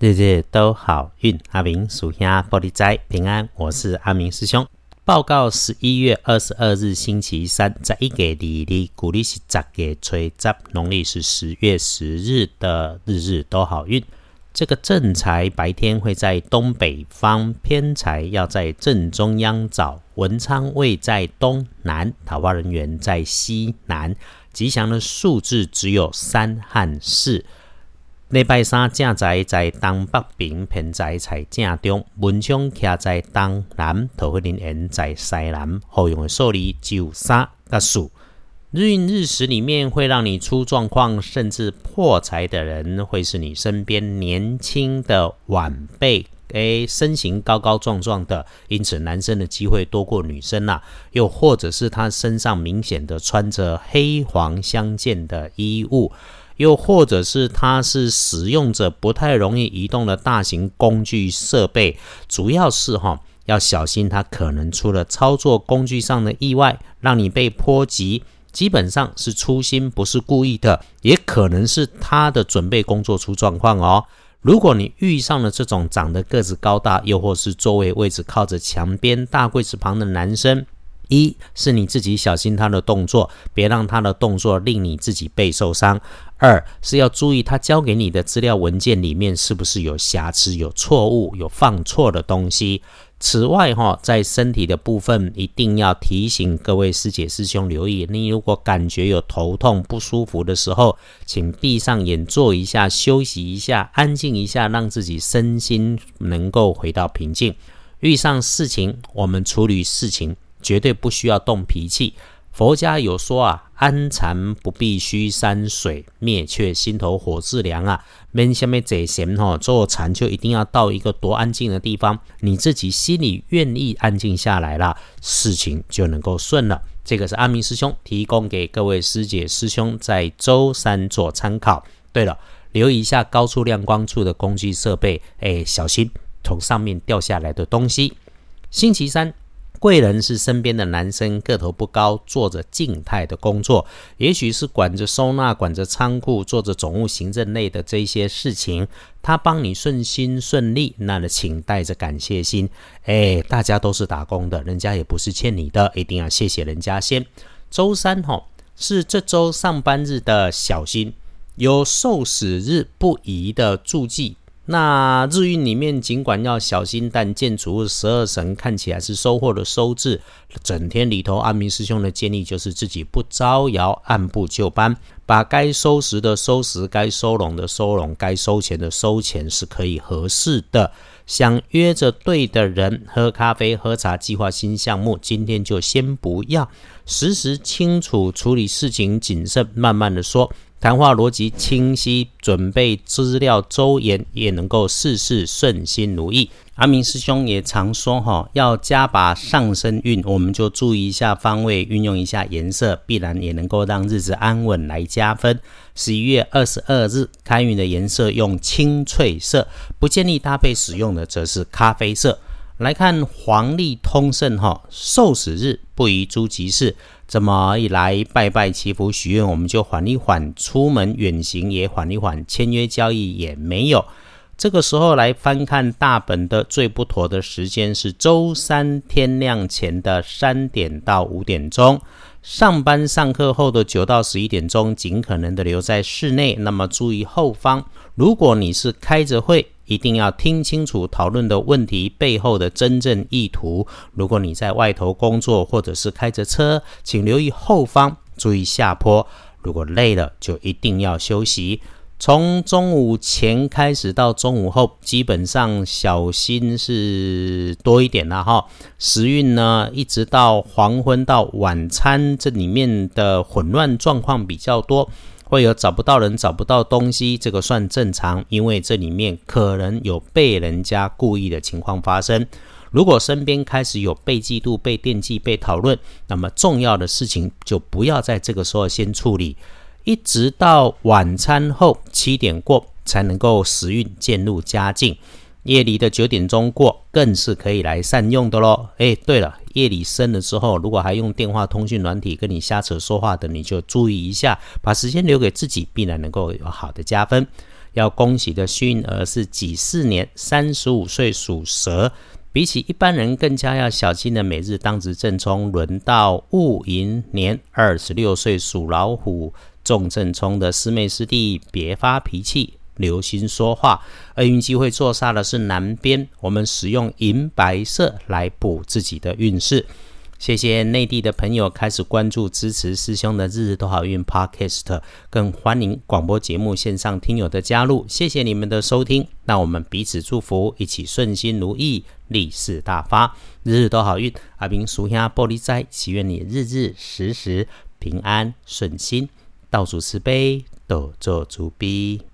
日日都好运。阿明属下玻璃斋平安，我是阿明师兄。报告十一月二十二日星期三，在一个里里，古历是十月初十，农历是十月十日的日日都好运。这个正财白天会在东北方，偏财要在正中央找。文昌位在东南，桃花人员在西南。吉祥的数字只有三和四。礼拜三正在在东北平平在在正中，文昌徛在东南，桃花林缘在西南。好用的数字只有三个数。日运日时里面会让你出状况，甚至破财的人，会是你身边年轻的晚辈。诶，身形高高壮壮的，因此男生的机会多过女生啦。又或者是他身上明显的穿着黑黄相间的衣物。又或者是他是使用着不太容易移动的大型工具设备，主要是哈要小心他可能出了操作工具上的意外，让你被波及。基本上是粗心，不是故意的，也可能是他的准备工作出状况哦。如果你遇上了这种长得个子高大，又或是座位位置靠着墙边大柜子旁的男生。一是你自己小心他的动作，别让他的动作令你自己被受伤；二是要注意他交给你的资料文件里面是不是有瑕疵、有错误、有放错的东西。此外，哈，在身体的部分一定要提醒各位师姐师兄留意：你如果感觉有头痛不舒服的时候，请闭上眼坐一下，休息一下，安静一下，让自己身心能够回到平静。遇上事情，我们处理事情。绝对不需要动脾气。佛家有说啊，安禅不必须山水，灭却心头火自凉啊。没下面这闲哈，做禅就一定要到一个多安静的地方，你自己心里愿意安静下来了，事情就能够顺了。这个是阿明师兄提供给各位师姐师兄在周三做参考。对了，留意一下高处亮光处的工具设备，哎，小心从上面掉下来的东西。星期三。贵人是身边的男生，个头不高，做着静态的工作，也许是管着收纳、管着仓库，做着总务行政类的这些事情，他帮你顺心顺利，那么请带着感谢心。哎，大家都是打工的，人家也不是欠你的，一定要谢谢人家先。周三吼是这周上班日的小心，有受死日不宜的注记。那日运里面尽管要小心，但建筑物十二神看起来是收获的收字。整天里头，阿明师兄的建议就是自己不招摇，按部就班，把该收拾的收拾，该收拢的收拢，该收钱的收钱，是可以合适的。想约着对的人喝咖啡、喝茶，计划新项目，今天就先不要。时时清楚处理事情，谨慎慢慢的说。谈话逻辑清晰，准备资料周延，也能够事事顺心如意。阿明师兄也常说哈，要加把上升运，我们就注意一下方位，运用一下颜色，必然也能够让日子安稳来加分。十一月二十二日开运的颜色用青翠色，不建议搭配使用的则是咖啡色。来看黄历通胜哈，受死日不宜诸吉事。这么一来，拜拜祈福许愿，我们就缓一缓；出门远行也缓一缓；签约交易也没有。这个时候来翻看大本的最不妥的时间是周三天亮前的三点到五点钟，上班上课后的九到十一点钟，尽可能的留在室内。那么注意后方，如果你是开着会。一定要听清楚讨论的问题背后的真正意图。如果你在外头工作或者是开着车，请留意后方，注意下坡。如果累了，就一定要休息。从中午前开始到中午后，基本上小心是多一点了哈。时运呢，一直到黄昏到晚餐，这里面的混乱状况比较多。会有找不到人、找不到东西，这个算正常，因为这里面可能有被人家故意的情况发生。如果身边开始有被嫉妒、被惦记、被讨论，那么重要的事情就不要在这个时候先处理，一直到晚餐后七点过才能够时运渐入佳境。夜里的九点钟过，更是可以来善用的喽。哎，对了，夜里深了之后，如果还用电话通讯软体跟你瞎扯说话的，你就注意一下，把时间留给自己，必然能够有好的加分。要恭喜的幸运儿是己巳年三十五岁属蛇。比起一般人更加要小心的每日当值正冲，轮到戊寅年二十六岁属老虎重正冲的师妹师弟，别发脾气，留心说话。厄运机会坐煞的是南边，我们使用银白色来补自己的运势。谢谢内地的朋友开始关注支持师兄的日日都好运 Podcast，更欢迎广播节目线上听友的加入。谢谢你们的收听，那我们彼此祝福，一起顺心如意，利市大发，日日都好运。阿明属下玻璃斋，祈愿你日日时时平安顺心，道主慈悲，多做主逼。